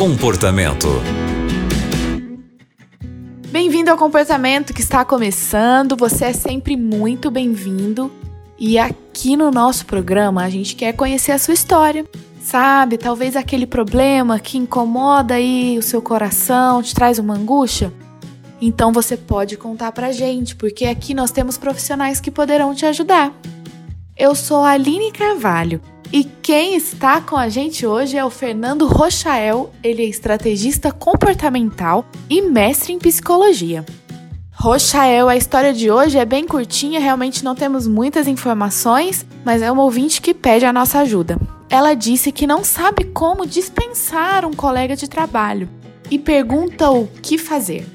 Comportamento. Bem-vindo ao Comportamento que está começando. Você é sempre muito bem-vindo. E aqui no nosso programa a gente quer conhecer a sua história. Sabe, talvez aquele problema que incomoda aí o seu coração, te traz uma angústia. Então você pode contar pra gente, porque aqui nós temos profissionais que poderão te ajudar. Eu sou a Aline Carvalho e quem está com a gente hoje é o Fernando Rochael, ele é estrategista comportamental e mestre em psicologia. Rochael, a história de hoje é bem curtinha, realmente não temos muitas informações, mas é uma ouvinte que pede a nossa ajuda. Ela disse que não sabe como dispensar um colega de trabalho e pergunta o que fazer.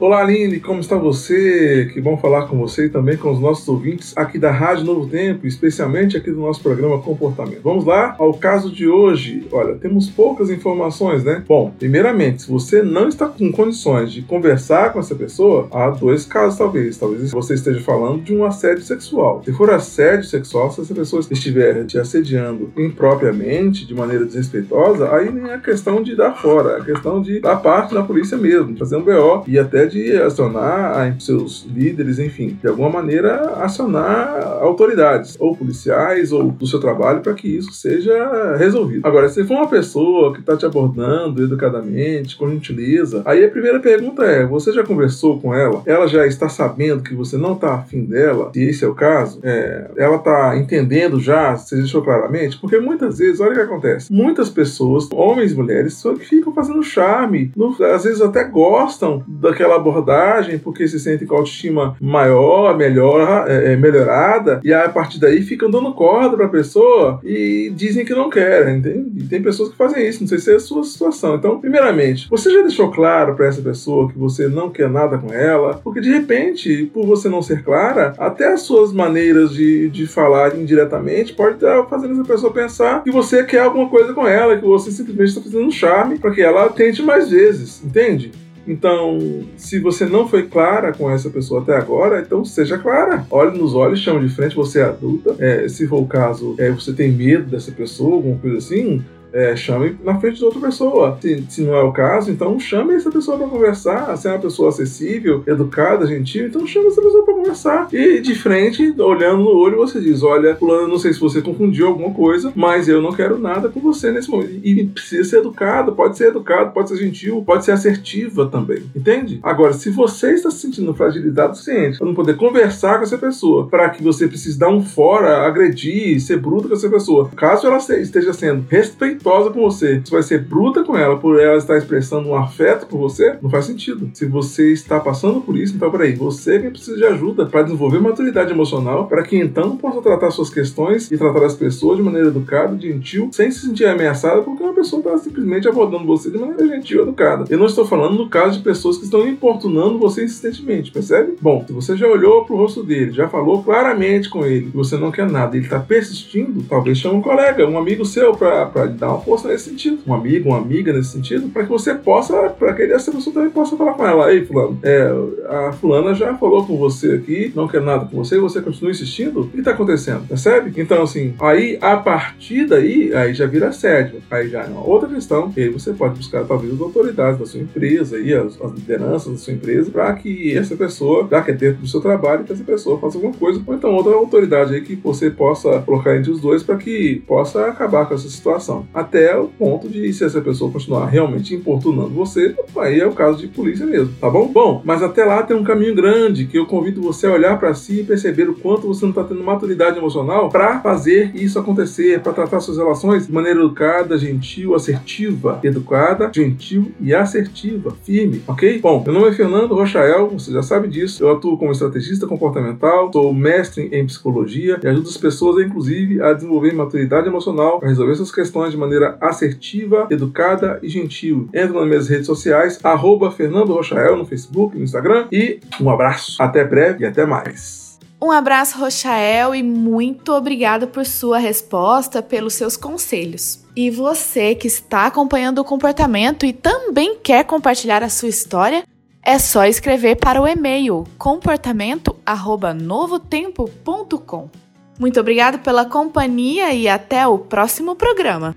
Olá, Aline, como está você? Que bom falar com você e também com os nossos ouvintes aqui da Rádio Novo Tempo, especialmente aqui do nosso programa Comportamento. Vamos lá ao caso de hoje. Olha, temos poucas informações, né? Bom, primeiramente, se você não está com condições de conversar com essa pessoa, há dois casos talvez. Talvez você esteja falando de um assédio sexual. Se for assédio sexual, se essa pessoa estiver te assediando impropriamente, de maneira desrespeitosa, aí nem é questão de dar fora, é questão de dar parte da polícia mesmo, fazer um BO e até de acionar seus líderes, enfim, de alguma maneira acionar autoridades, ou policiais, ou do seu trabalho, para que isso seja resolvido. Agora, se for uma pessoa que está te abordando educadamente, com gentileza, aí a primeira pergunta é: você já conversou com ela? Ela já está sabendo que você não está afim dela? Se esse é o caso, é, ela está entendendo já, você deixou claramente? Porque muitas vezes, olha o que acontece: muitas pessoas, homens e mulheres, só que ficam fazendo charme, no, às vezes até gostam daquela abordagem porque se sentem com autoestima maior, melhor, é, é, melhorada, e a partir daí ficam dando corda pra pessoa e dizem que não querem, entende? Tem pessoas que fazem isso, não sei se é a sua situação. Então, primeiramente, você já deixou claro para essa pessoa que você não quer nada com ela, porque de repente, por você não ser clara, até as suas maneiras de, de falar indiretamente pode estar fazendo essa pessoa pensar que você quer alguma coisa com ela, que você simplesmente está fazendo um charme para que ela tente mais vezes, entende? Então, se você não foi clara com essa pessoa até agora, então seja clara. Olhe nos olhos, chame de frente, você é adulta. É, se for o caso, é, você tem medo dessa pessoa, alguma coisa assim, é, chame na frente de outra pessoa. Se, se, não é o caso, então chame essa pessoa para conversar. Se é uma pessoa acessível, educada, gentil, então chame essa pessoa para conversar. E de frente, olhando no olho, você diz: Olha, Fulano, não sei se você confundiu alguma coisa, mas eu não quero nada com você nesse momento. E precisa ser educado, pode ser educado, pode ser gentil, pode ser assertiva também. Entende? Agora, se você está se sentindo fragilizado o suficiente para não poder conversar com essa pessoa, para que você precise dar um fora, agredir, ser bruto com essa pessoa, caso ela esteja sendo respeitosa, respeitosa você, você vai ser bruta com ela por ela estar expressando um afeto por você, não faz sentido. Se você está passando por isso, então peraí, você que precisa de ajuda para desenvolver maturidade emocional, para que então possa tratar suas questões e tratar as pessoas de maneira educada, gentil, sem se sentir ameaçada, porque uma pessoa está simplesmente abordando você de maneira gentil e educada. Eu não estou falando no caso de pessoas que estão importunando você insistentemente, percebe? Bom, se você já olhou para o rosto dele, já falou claramente com ele você não quer nada, ele está persistindo, talvez chame um colega, um amigo seu para lhe uma força nesse sentido, um amigo, uma amiga nesse sentido, para que você possa, para que essa pessoa também possa falar com ela. Ei, fulano, é, a fulana já falou com você aqui, não quer nada com você, e você continua insistindo, o que está acontecendo? Percebe? Então, assim, aí a partir daí, aí já vira assédio. Aí já é uma outra questão, que aí você pode buscar talvez as autoridades da sua empresa, aí, as, as lideranças da sua empresa, para que essa pessoa, já que é dentro do seu trabalho, que essa pessoa faça alguma coisa, ou então outra autoridade aí que você possa colocar entre os dois para que possa acabar com essa situação até o ponto de se essa pessoa continuar realmente importunando você, aí é o caso de polícia mesmo, tá bom? Bom, mas até lá tem um caminho grande que eu convido você a olhar para si e perceber o quanto você não está tendo maturidade emocional para fazer isso acontecer, para tratar suas relações de maneira educada, gentil, assertiva, educada, gentil e assertiva, firme, ok? Bom, meu nome é Fernando Rochael, você já sabe disso. Eu atuo como estrategista comportamental, sou mestre em psicologia e ajudo as pessoas, inclusive, a desenvolver maturidade emocional para resolver suas questões de maneira maneira assertiva, educada e gentil. Entra nas minhas redes sociais, arroba Fernando Rochael no Facebook, no Instagram e um abraço. Até breve e até mais. Um abraço, Rochael, e muito obrigada por sua resposta, pelos seus conselhos. E você que está acompanhando o comportamento e também quer compartilhar a sua história, é só escrever para o e-mail comportamento@novotempo.com. Muito obrigado pela companhia e até o próximo programa.